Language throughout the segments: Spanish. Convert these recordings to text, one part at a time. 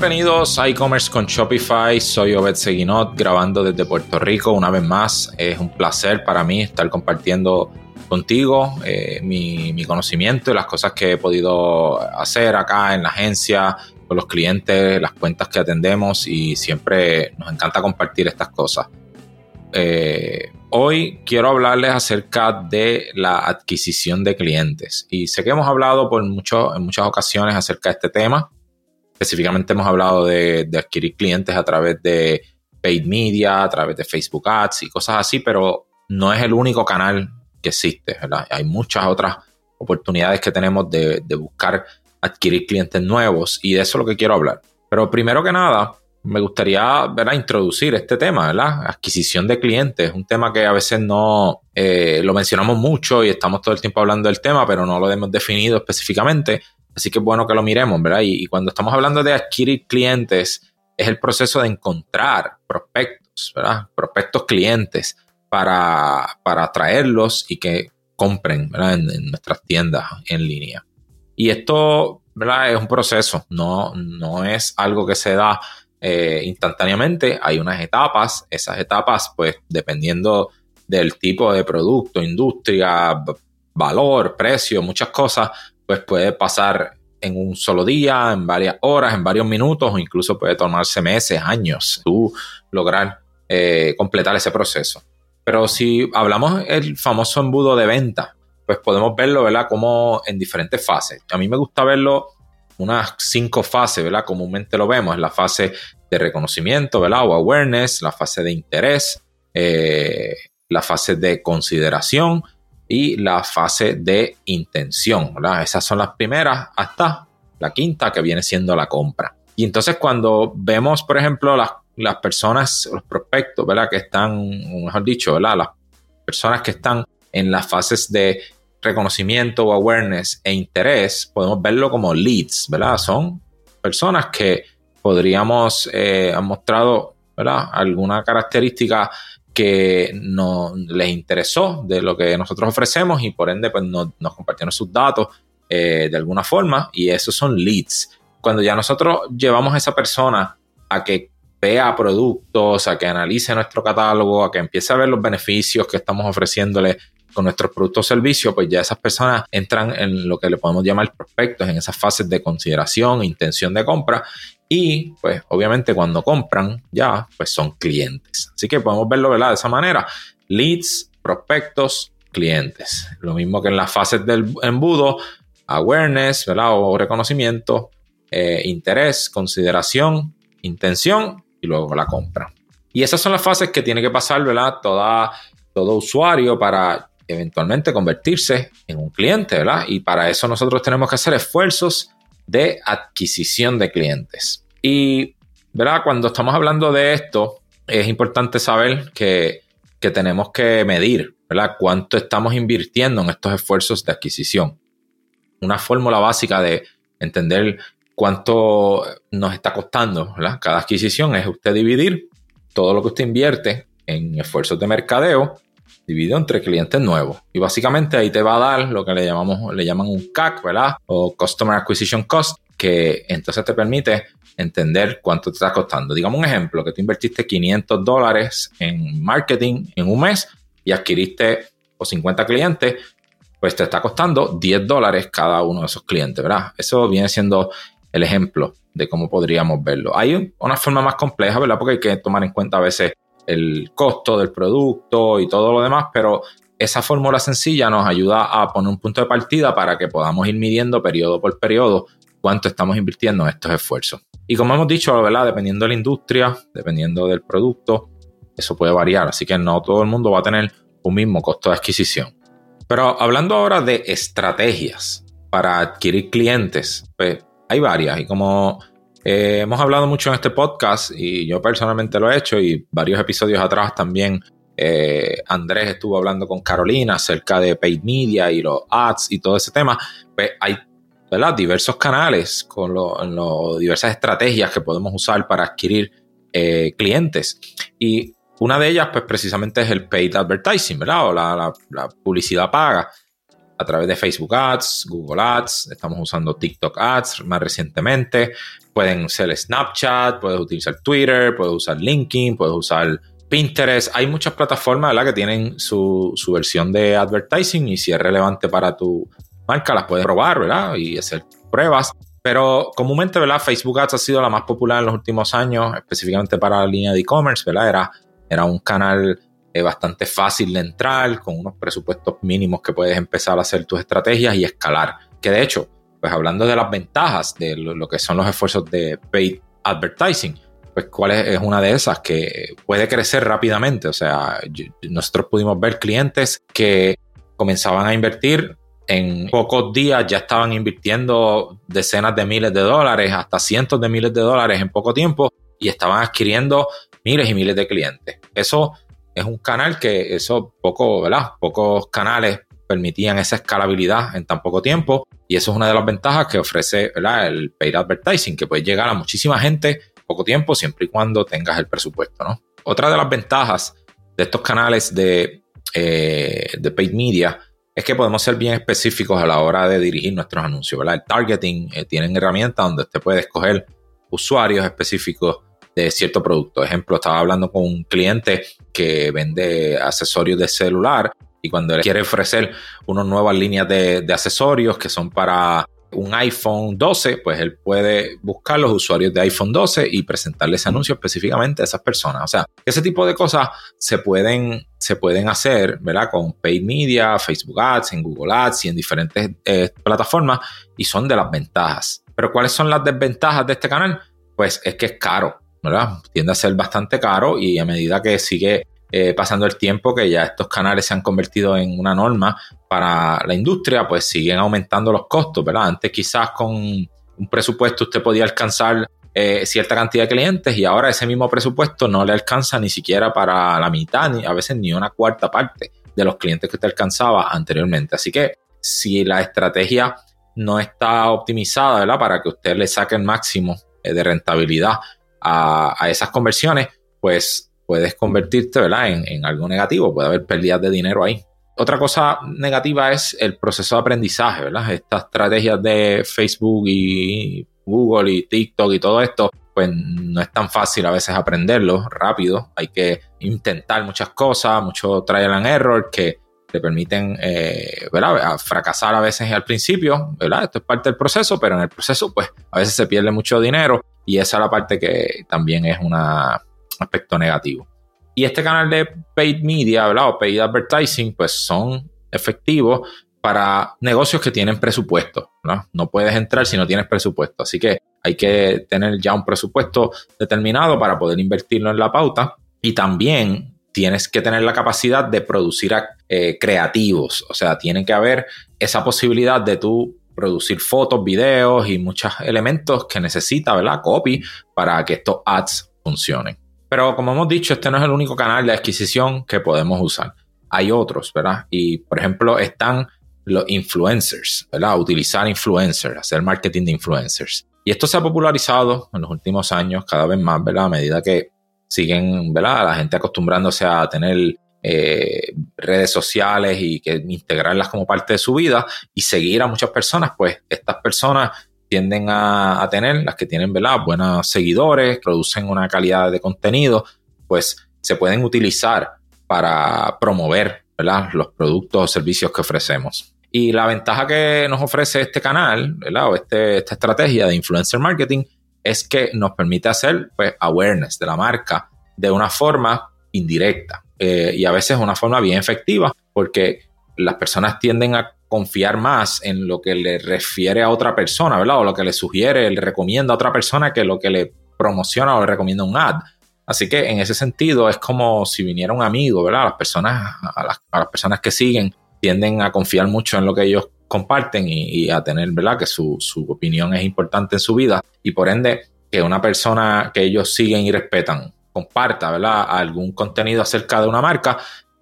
Bienvenidos a e-commerce con Shopify. Soy Obed Seguinot grabando desde Puerto Rico una vez más. Es un placer para mí estar compartiendo contigo eh, mi, mi, conocimiento y las cosas que he podido hacer acá en la agencia, con los clientes, las cuentas que atendemos y siempre nos encanta compartir estas cosas. Eh, hoy quiero hablarles acerca de la adquisición de clientes y sé que hemos hablado por mucho, en muchas ocasiones acerca de este tema Específicamente hemos hablado de, adquirir clientes a través de paid media, a través de Facebook Ads y cosas así, pero no es el único canal que existe, ¿verdad? Hay muchas otras oportunidades que tenemos de, buscar adquirir clientes nuevos y de eso es lo que quiero hablar. Pero primero que nada, me gustaría introducir este tema, ¿verdad? Adquisición de clientes, un tema que a veces no eh, lo mencionamos mucho y estamos todo el tiempo hablando del tema, pero no lo hemos definido específicamente. Así que es bueno que lo miremos, ¿verdad? Y, cuando estamos hablando de adquirir clientes, es el proceso de encontrar prospectos, ¿verdad? Prospectos clientes para, para atraerlos y que compren, ¿verdad? En, nuestras tiendas en línea. Y esto, ¿verdad? Es un proceso, no, no es algo que se da eh, instantáneamente. Hay unas etapas, esas etapas, pues, dependiendo del tipo de producto, industria, valor, precio, muchas cosas, pues puede pasar en un solo día, en varias horas, en varios minutos o incluso puede tomarse meses, años, tú lograr eh, completar ese proceso. Pero si hablamos del famoso embudo de venta, pues podemos verlo, ¿verdad? Como en diferentes fases. A mí me gusta verlo unas cinco fases, ¿verdad? Comúnmente lo vemos, la fase de reconocimiento, ¿verdad? O awareness, la fase de interés, eh, la fase de consideración, y la fase de intención. ¿verdad? Esas son las primeras hasta la quinta que viene siendo la compra. Y entonces cuando vemos, por ejemplo, las, las personas, los prospectos, ¿verdad? Que están, mejor dicho. Las personas que están en las fases de reconocimiento o awareness e interés, podemos verlo como leads, ¿verdad? Son personas que podríamos, eh, han mostrado, ¿verdad? Alguna característica que no, les interesó de lo que nosotros ofrecemos y por ende pues, nos, compartieron sus datos eh, de alguna forma y esos son leads. Cuando ya nosotros llevamos a esa persona a que vea productos, a que analice nuestro catálogo, a que empiece a ver los beneficios que estamos ofreciéndole con nuestros productos o servicios, pues ya esas personas entran en lo que le podemos llamar prospectos, en esas fases de consideración, intención de compra, y pues obviamente cuando compran ya pues son clientes. Así que podemos verlo de esa manera. Leads, prospectos, clientes. Lo mismo que en las fases del embudo, awareness, ¿verdad? O reconocimiento, eh, interés, consideración, intención y luego la compra. Y esas son las fases que tiene que pasar, ¿verdad? Toda, todo usuario para eventualmente convertirse en un cliente, ¿verdad? Y para eso nosotros tenemos que hacer esfuerzos de adquisición de clientes. Y, ¿verdad? Cuando estamos hablando de esto, es importante saber que, tenemos que medir, ¿verdad? Cuánto estamos invirtiendo en estos esfuerzos de adquisición. Una fórmula básica de entender cuánto nos está costando ¿verdad? cada adquisición es usted dividir todo lo que usted invierte en esfuerzos de mercadeo dividido entre clientes nuevos. Y básicamente ahí te va a dar lo que le llamamos, le llaman un CAC, ¿verdad? O Customer Acquisition Cost, que entonces te permite entender cuánto te está costando. Digamos un ejemplo, que tú invertiste 500 dólares en marketing en un mes y adquiriste o 50 clientes, pues te está costando 10 dólares cada uno de esos clientes, ¿verdad? Eso viene siendo el ejemplo de cómo podríamos verlo. Hay una forma más compleja, ¿verdad? Porque hay que tomar en cuenta a veces el costo del producto y todo lo demás, pero esa fórmula sencilla nos ayuda a poner un punto de partida para que podamos ir midiendo periodo por periodo cuánto estamos invirtiendo en estos esfuerzos. Y como hemos dicho, ¿verdad? dependiendo de la industria, dependiendo del producto, eso puede variar, así que no todo el mundo va a tener un mismo costo de adquisición. Pero hablando ahora de estrategias para adquirir clientes, pues hay varias y como eh, hemos hablado mucho en este podcast y yo personalmente lo he hecho y varios episodios atrás también eh, Andrés estuvo hablando con Carolina acerca de paid media y los ads y todo ese tema. Pues hay ¿verdad? diversos canales con diversas estrategias que podemos usar para adquirir eh, clientes. Y una de ellas, pues precisamente es el paid advertising, ¿verdad? O la publicidad paga a través de Facebook Ads, Google Ads, estamos usando TikTok Ads más recientemente, pueden ser Snapchat, puedes utilizar Twitter, puedes usar LinkedIn, puedes usar Pinterest. Hay muchas plataformas ¿verdad? que tienen su, su versión de advertising y si es relevante para tu marca, las puedes probar ¿verdad? y hacer pruebas. Pero comúnmente, ¿verdad? Facebook Ads ha sido la más popular en los últimos años, específicamente para la línea de e-commerce, ¿verdad? Era, era un canal eh, bastante fácil de entrar, con unos presupuestos mínimos que puedes empezar a hacer tus estrategias y escalar. Que de hecho, pues hablando de las ventajas de lo, que son los esfuerzos de paid advertising, pues cuál es, una de esas que puede crecer rápidamente. O sea, nosotros pudimos ver clientes que comenzaban a invertir en pocos días ya estaban invirtiendo decenas de miles de dólares, hasta cientos de miles de dólares en poco tiempo y estaban adquiriendo miles y miles de clientes. Eso es un canal que eso poco, ¿verdad? Pocos canales permitían esa escalabilidad en tan poco tiempo y eso es una de las ventajas que ofrece el paid advertising, que puede llegar a muchísima gente en poco tiempo siempre y cuando tengas el presupuesto, ¿no? Otra de las ventajas de estos canales de, eh, de paid media es que podemos ser bien específicos a la hora de dirigir nuestros anuncios, ¿verdad? El targeting eh, tienen herramientas donde usted puede escoger usuarios específicos de cierto producto. Ejemplo, estaba hablando con un cliente que vende accesorios de celular y cuando él quiere ofrecer unas nuevas líneas de, de accesorios que son para un iPhone 12, pues él puede buscar los usuarios de iPhone 12 y presentarle ese anuncio específicamente a esas personas. O sea, ese tipo de cosas se pueden, se pueden hacer, ¿verdad? Con paid media, Facebook Ads, en Google Ads y en diferentes eh, plataformas y son de las ventajas. Pero ¿cuáles son las desventajas de este canal? Pues es que es caro, ¿verdad? Tiende a ser bastante caro y a medida que sigue eh, pasando el tiempo que ya estos canales se han convertido en una norma para la industria, pues siguen aumentando los costos, ¿verdad? Antes quizás con un presupuesto usted podía alcanzar eh, cierta cantidad de clientes y ahora ese mismo presupuesto no le alcanza ni siquiera para la mitad, ni a veces ni una cuarta parte de los clientes que usted alcanzaba anteriormente. Así que si la estrategia no está optimizada, ¿verdad? Para que usted le saque el máximo eh, de rentabilidad a, a esas conversiones, pues puedes convertirte ¿verdad? En, algo negativo, puede haber pérdidas de dinero ahí. Otra cosa negativa es el proceso de aprendizaje, ¿verdad? Estas estrategias de Facebook y Google y TikTok y todo esto, pues no es tan fácil a veces aprenderlo rápido. Hay que intentar muchas cosas, mucho trial and error que te permiten eh, ¿verdad? fracasar a veces al principio, ¿verdad? Esto es parte del proceso, pero en el proceso pues a veces se pierde mucho dinero y esa es la parte que también es una, aspecto negativo. Y este canal de paid media, ¿verdad? O paid advertising, pues son efectivos para negocios que tienen presupuesto. ¿no? no puedes entrar si no tienes presupuesto. Así que hay que tener ya un presupuesto determinado para poder invertirlo en la pauta. Y también tienes que tener la capacidad de producir eh, creativos. O sea, tiene que haber esa posibilidad de tú producir fotos, videos y muchos elementos que necesita, ¿verdad? Copy para que estos ads funcionen. Pero como hemos dicho, este no es el único canal de adquisición que podemos usar. Hay otros, ¿verdad? Y por ejemplo están los influencers, ¿verdad? Utilizar influencers, hacer marketing de influencers. Y esto se ha popularizado en los últimos años cada vez más, ¿verdad? A medida que siguen, ¿verdad? La gente acostumbrándose a tener eh, redes sociales y que integrarlas como parte de su vida y seguir a muchas personas, pues estas personas tienden a, tener, las que tienen ¿verdad? buenos seguidores, producen una calidad de contenido, pues se pueden utilizar para promover ¿verdad? los productos o servicios que ofrecemos. Y la ventaja que nos ofrece este canal, ¿verdad? o este, esta estrategia de influencer marketing, es que nos permite hacer pues, awareness de la marca de una forma indirecta eh, y a veces una forma bien efectiva, porque las personas tienden a confiar más en lo que le refiere a otra persona, ¿verdad? O lo que le sugiere, le recomienda a otra persona que lo que le promociona o le recomienda un ad. Así que en ese sentido es como si viniera un amigo, ¿verdad? Las personas, a las, personas que siguen tienden a confiar mucho en lo que ellos comparten y, a tener, ¿verdad? Que su, su, opinión es importante en su vida y por ende que una persona que ellos siguen y respetan comparta, ¿verdad? Algún contenido acerca de una marca,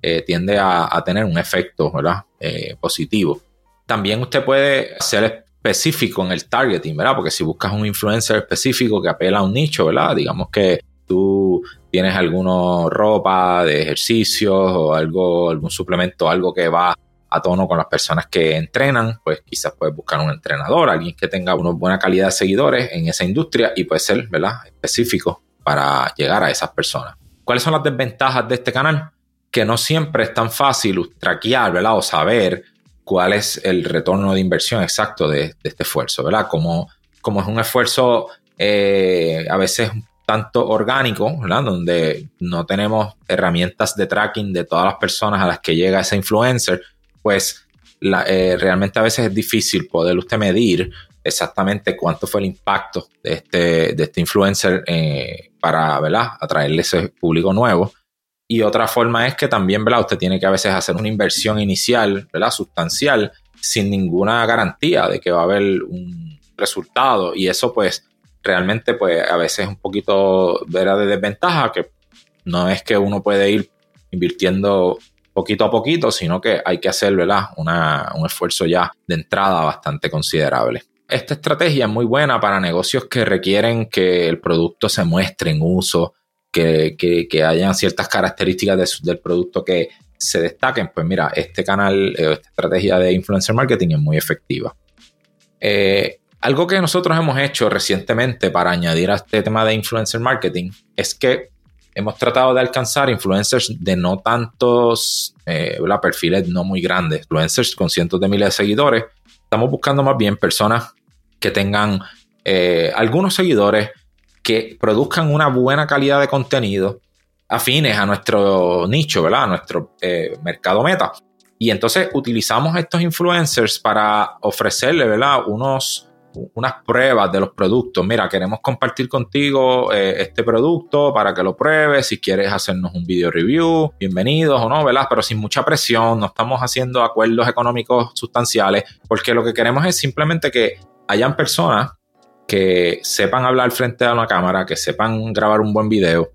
eh, tiende a, tener un efecto. Eh, positivo. También usted puede ser específico en el targeting, ¿verdad? Porque si buscas un influencer específico que apela a un nicho, ¿verdad? Digamos que tú tienes alguna ropa de ejercicios o algo, algún suplemento, algo que va a tono con las personas que entrenan, pues quizás puedes buscar un entrenador, alguien que tenga una buena calidad de seguidores en esa industria y puede ser, ¿verdad? Específico para llegar a esas personas. ¿Cuáles son las desventajas de este canal? Que no siempre es tan fácil traquear, ¿verdad? O saber cuál es el retorno de inversión exacto de, este esfuerzo, ¿verdad? Como, como es un esfuerzo eh, a veces tanto orgánico, ¿verdad? Donde no tenemos herramientas de tracking de todas las personas a las que llega ese influencer, pues eh, realmente a veces es difícil poder usted medir exactamente cuánto fue el impacto de este, de este influencer eh, para ¿verdad? atraerle ese público nuevo. Y otra forma es que también ¿verdad? usted tiene que a veces hacer una inversión inicial ¿verdad? sustancial sin ninguna garantía de que va a haber un resultado. Y eso pues realmente pues a veces es un poquito vera de desventaja, que no es que uno puede ir invirtiendo poquito a poquito, sino que hay que hacer ¿verdad? un esfuerzo ya de entrada bastante considerable. Esta estrategia es muy buena para negocios que requieren que el producto se muestre en uso, que, que, hayan ciertas características del producto que se destaquen. Pues mira, este canal, eh, esta estrategia de influencer marketing es muy efectiva. Eh, algo que nosotros hemos hecho recientemente para añadir a este tema de influencer marketing es que hemos tratado de alcanzar influencers de no tantos eh, perfiles no muy grandes, influencers con cientos de miles de seguidores. Estamos buscando más bien personas que tengan eh, algunos seguidores que produzcan una buena calidad de contenido afines a nuestro nicho, ¿verdad? A nuestro eh, mercado meta. Y entonces utilizamos estos influencers para ofrecerle, ¿verdad? Unos unas pruebas de los productos. Mira, queremos compartir contigo eh, este producto para que lo pruebes. Si quieres hacernos un video review, bienvenidos o no, ¿verdad? Pero sin mucha presión, no estamos haciendo acuerdos económicos sustanciales, porque lo que queremos es simplemente que hayan personas que sepan hablar frente a una cámara, que sepan grabar un buen video,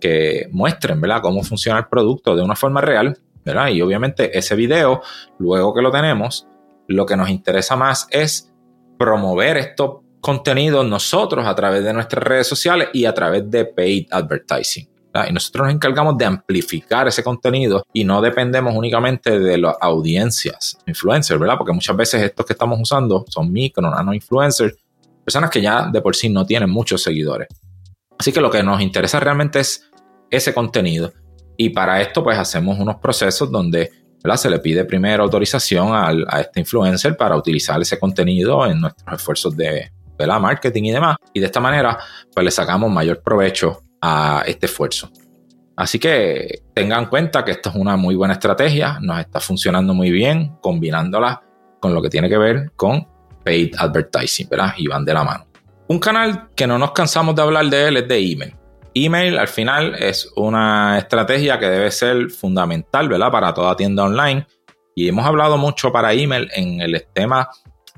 que muestren, ¿verdad?, cómo funciona el producto de una forma real, ¿verdad? Y obviamente ese video, luego que lo tenemos, lo que nos interesa más es promover estos contenidos nosotros a través de nuestras redes sociales y a través de paid advertising. Y nosotros nos encargamos de amplificar ese contenido y no dependemos únicamente de las audiencias, influencers, ¿verdad? Porque muchas veces estos que estamos usando son micro, nano influencers, personas que ya de por sí no tienen muchos seguidores. Así que lo que nos interesa realmente es ese contenido. Y para esto pues hacemos unos procesos donde se le pide primero autorización a este influencer para utilizar ese contenido en nuestros esfuerzos de marketing y demás. Y de esta manera, pues le sacamos mayor provecho a este esfuerzo. Así que tengan en cuenta que esto es una muy buena estrategia, nos está funcionando muy bien, combinándola con lo que tiene que ver con paid advertising, ¿verdad? Y van de la mano. Un canal que no nos cansamos de hablar de él es de email. Email al final es una estrategia que debe ser fundamental, ¿verdad? Para toda tienda online. Y hemos hablado mucho para email en el tema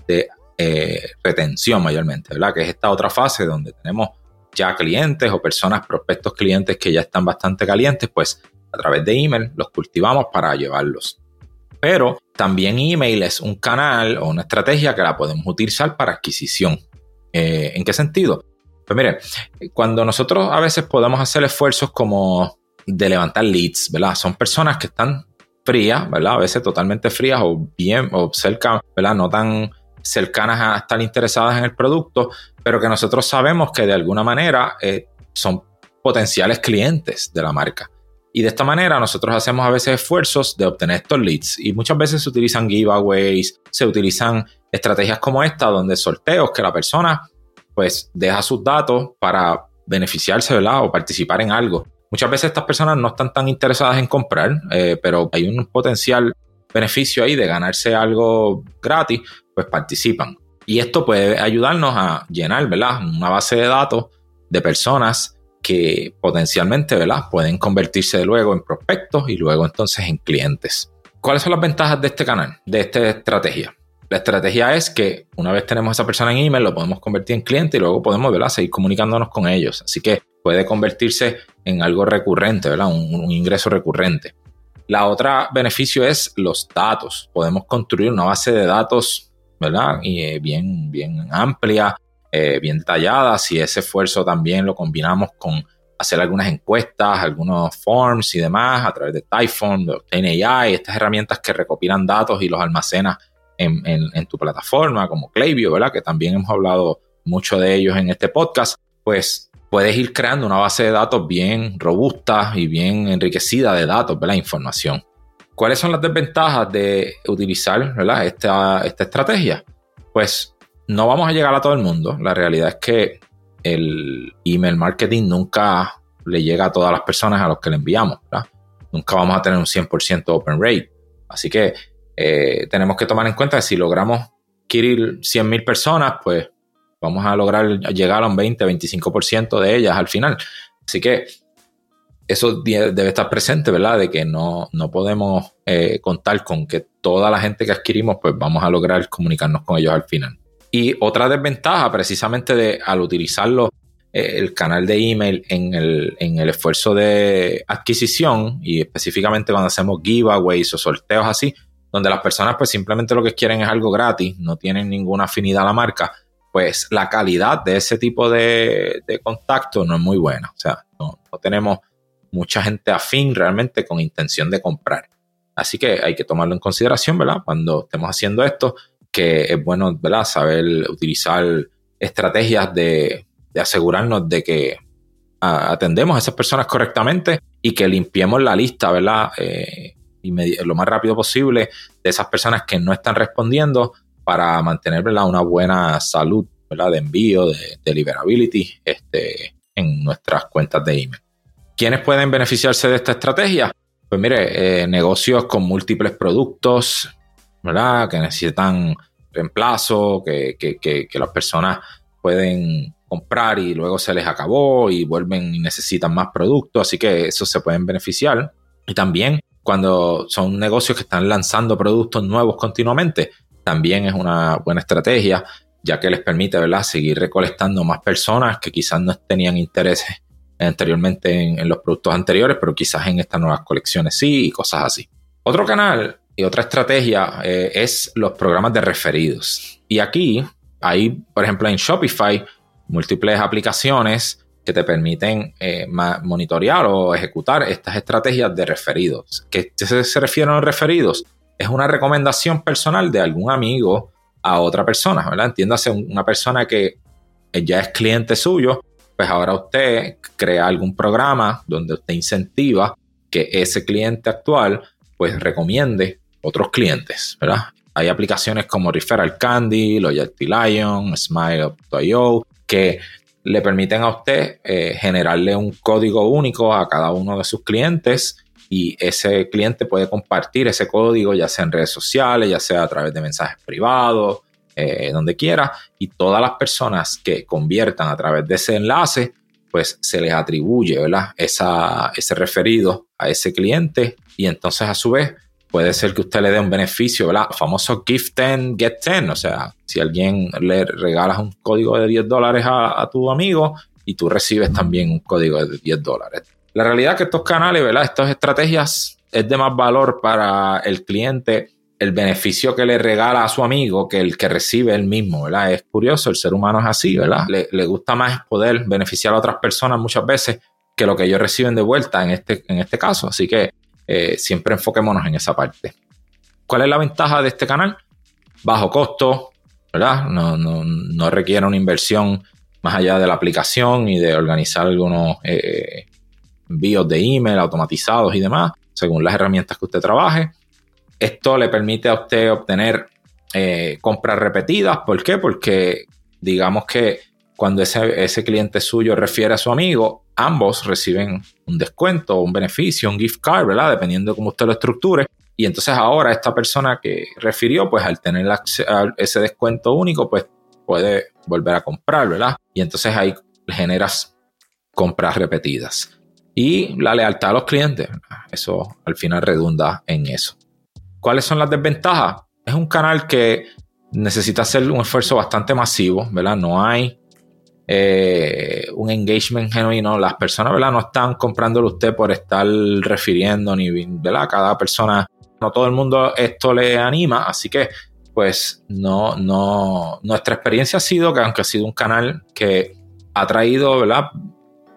de eh, retención mayormente, ¿verdad? Que es esta otra fase donde tenemos ya clientes o personas, prospectos clientes que ya están bastante calientes, pues a través de email los cultivamos para llevarlos. Pero también email es un canal o una estrategia que la podemos utilizar para adquisición. Eh, ¿En qué sentido? Pues mire, cuando nosotros a veces podemos hacer esfuerzos como de levantar leads, ¿verdad? Son personas que están frías, ¿verdad? A veces totalmente frías o bien, o cerca, ¿verdad? No tan cercanas a estar interesadas en el producto, pero que nosotros sabemos que de alguna manera eh, son potenciales clientes de la marca. Y de esta manera nosotros hacemos a veces esfuerzos de obtener estos leads y muchas veces se utilizan giveaways, se utilizan estrategias como esta donde sorteos que la persona pues deja sus datos para beneficiarse, ¿verdad? O participar en algo. Muchas veces estas personas no están tan interesadas en comprar, eh, pero hay un potencial beneficio ahí de ganarse algo gratis, pues participan. Y esto puede ayudarnos a llenar, ¿verdad? Una base de datos de personas que potencialmente, ¿verdad? Pueden convertirse luego en prospectos y luego entonces en clientes. ¿Cuáles son las ventajas de este canal, de esta estrategia? La estrategia es que una vez tenemos a esa persona en email, lo podemos convertir en cliente y luego podemos ¿verdad? seguir comunicándonos con ellos. Así que puede convertirse en algo recurrente, ¿verdad? Un, ingreso recurrente. La otra beneficio es los datos. Podemos construir una base de datos, ¿verdad? Y, eh, bien, bien amplia, eh, bien detallada. Si ese esfuerzo también lo combinamos con hacer algunas encuestas, algunos forms y demás a través de Typhon, de estas herramientas que recopilan datos y los almacenas en, tu plataforma, como Klaviyo, ¿verdad? Que también hemos hablado mucho de ellos en este podcast, pues puedes ir creando una base de datos bien robusta y bien enriquecida de datos, ¿verdad? Información. ¿Cuáles son las desventajas de utilizar esta estrategia? Pues no vamos a llegar a todo el mundo. La realidad es que el email marketing nunca le llega a todas las personas a los que le enviamos. ¿verdad? Nunca vamos a tener un 100% open rate. Así que eh, tenemos que tomar en cuenta que si logramos adquirir 100.000 personas, pues vamos a lograr llegar a un 20-25% de ellas al final. Así que eso debe estar presente, ¿verdad? De que no, no podemos eh, contar con que toda la gente que adquirimos, pues vamos a lograr comunicarnos con ellos al final. Y otra desventaja, precisamente de al utilizarlo eh, el canal de email en el, en el esfuerzo de adquisición y específicamente cuando hacemos giveaways o sorteos así, donde las personas pues simplemente lo que quieren es algo gratis, no tienen ninguna afinidad a la marca, pues la calidad de ese tipo de, contacto no es muy buena. O sea, no, tenemos mucha gente afín realmente con intención de comprar. Así que hay que tomarlo en consideración, ¿verdad? Cuando estemos haciendo esto, que es bueno, ¿verdad? Saber utilizar estrategias de, asegurarnos de que atendemos a esas personas correctamente y que limpiemos la lista, ¿verdad? Eh, lo más rápido posible de esas personas que no están respondiendo para mantener una buena salud de envío, de deliverability este, en nuestras cuentas de email. ¿Quiénes pueden beneficiarse de esta estrategia? Pues mire, eh, negocios con múltiples productos, ¿verdad? Que necesitan reemplazo, que, que las personas pueden comprar y luego se les acabó y vuelven y necesitan más productos, así que eso se pueden beneficiar. Y también cuando son negocios que están lanzando productos nuevos continuamente, también es una buena estrategia, ya que les permite ¿verdad? seguir recolectando más personas que quizás no tenían interés anteriormente en, los productos anteriores, pero quizás en estas nuevas colecciones sí y cosas así. Otro canal y otra estrategia eh, es los programas de referidos. Y aquí hay, por ejemplo, en Shopify, múltiples aplicaciones que te permiten eh, monitorear o ejecutar estas estrategias de referidos. ¿Qué se, refieren a los referidos? Es una recomendación personal de algún amigo a otra persona, ¿verdad? Entiéndase una persona que ya es cliente suyo, pues ahora usted crea algún programa donde usted incentiva que ese cliente actual pues recomiende otros clientes, ¿verdad? Hay aplicaciones como Referral Candy, Loyalty Lion, Smile.io que le permiten a usted eh, generarle un código único a cada uno de sus clientes y ese cliente puede compartir ese código ya sea en redes sociales, ya sea a través de mensajes privados, eh, donde quiera, y todas las personas que conviertan a través de ese enlace, pues se les atribuye ¿verdad? Esa, ese referido a ese cliente y entonces a su vez puede ser que usted le dé un beneficio, ¿verdad? famoso gift 10, get 10. O sea, si alguien le regalas un código de 10 dólares a, tu amigo y tú recibes también un código de 10 dólares. La realidad es que estos canales, ¿verdad? Estas estrategias es de más valor para el cliente el beneficio que le regala a su amigo que el que recibe él mismo, ¿verdad? Es curioso, el ser humano es así, ¿verdad? Le, gusta más poder beneficiar a otras personas muchas veces que lo que ellos reciben de vuelta en este, en este caso. Así que eh, siempre enfoquémonos en esa parte. ¿Cuál es la ventaja de este canal? Bajo costo, ¿verdad? No, no, requiere una inversión más allá de la aplicación y de organizar algunos eh, envíos de email automatizados y demás, según las herramientas que usted trabaje. Esto le permite a usted obtener eh, compras repetidas. ¿Por qué? Porque digamos que cuando ese, ese cliente suyo refiere a su amigo, ambos reciben un descuento, un beneficio, un gift card, ¿verdad? Dependiendo de cómo usted lo estructure. Y entonces ahora esta persona que refirió, pues al tener ese descuento único, pues puede volver a comprar, ¿verdad? Y entonces ahí generas compras repetidas. Y la lealtad a los clientes, eso al final redunda en eso. ¿Cuáles son las desventajas? Es un canal que necesita hacer un esfuerzo bastante masivo, ¿verdad? No hay eh, un engagement genuino. Las personas, ¿verdad? No están comprándolo usted por estar refiriendo, ni, ¿verdad? Cada persona, no todo el mundo esto le anima, así que, pues, no, no, nuestra experiencia ha sido que, aunque ha sido un canal que ha traído, ¿verdad?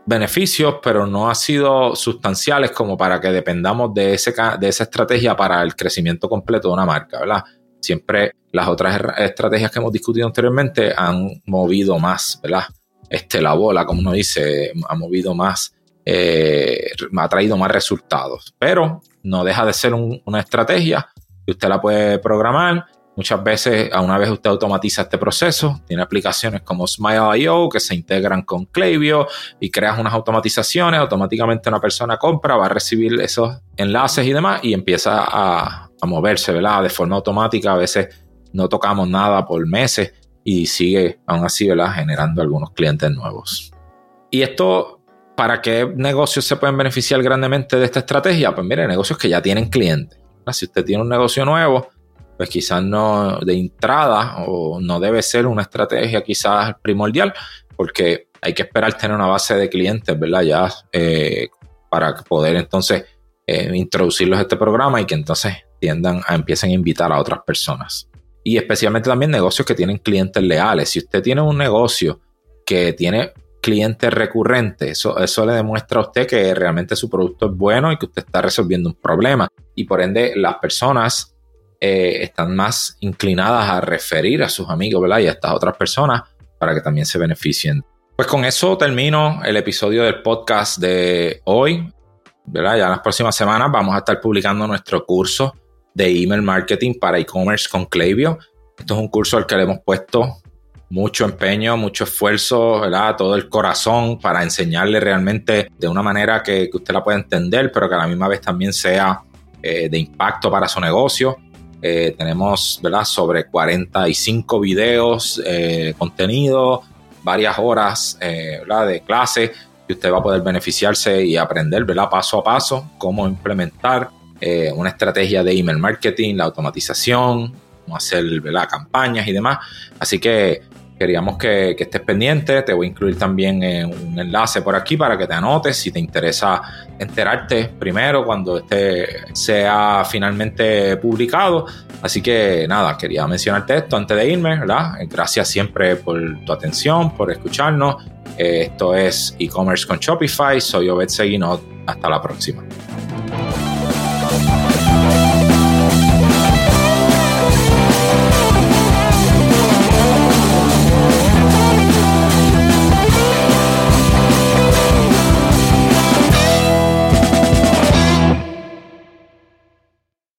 beneficios, pero no ha sido sustanciales como para que dependamos de, ese, de esa estrategia para el crecimiento completo de una marca, ¿verdad? Siempre las otras estrategias que hemos discutido anteriormente han movido más, ¿verdad? Este, la bola, como uno dice, ha movido más, eh, ha traído más resultados, pero no deja de ser una estrategia que usted la puede programar. Muchas veces, a una vez usted automatiza este proceso, tiene aplicaciones como Smile.io que se integran con Klaviyo y creas unas automatizaciones, automáticamente una persona compra, va a recibir esos enlaces y demás y empieza a, moverse, ¿verdad? De forma automática, a veces no tocamos nada por meses y sigue aún así, ¿verdad? Generando algunos clientes nuevos. Y esto, ¿para qué negocios se pueden beneficiar grandemente de esta estrategia? Pues mire, negocios que ya tienen clientes. Si usted tiene un negocio nuevo, pues quizás no de entrada o no debe ser una estrategia quizás primordial, porque hay que esperar tener una base de clientes, ¿verdad? Ya eh, para poder entonces eh, introducirlos a este programa y que entonces tiendan a empiecen a invitar a otras personas. Y especialmente también negocios que tienen clientes leales. Si usted tiene un negocio que tiene clientes recurrentes, eso, eso le demuestra a usted que realmente su producto es bueno y que usted está resolviendo un problema. Y por ende, las personas eh, están más inclinadas a referir a sus amigos, ¿verdad? Y a estas otras personas para que también se beneficien. Pues con eso termino el episodio del podcast de hoy, ¿verdad? Ya en las próximas semanas vamos a estar publicando nuestro curso de email marketing para e-commerce con Klaviyo. Esto es un curso al que le hemos puesto mucho empeño, mucho esfuerzo, ¿verdad? Todo el corazón para enseñarle realmente de una manera que, usted la pueda entender, pero que a la misma vez también sea eh, de impacto para su negocio. Eh, tenemos ¿verdad? sobre 45 videos, eh, contenido, varias horas eh, de clase que usted va a poder beneficiarse y aprender ¿verdad? paso a paso cómo implementar una estrategia de email marketing, la automatización, cómo hacer ¿verdad? campañas y demás. Así que Queríamos que, estés pendiente. Te voy a incluir también un enlace por aquí para que te anotes si te interesa enterarte primero cuando este sea finalmente publicado. Así que nada, quería mencionarte esto antes de irme, ¿verdad? Gracias siempre por tu atención, por escucharnos. Esto es e-commerce con Shopify. Soy Obed Seguinot. Hasta la próxima.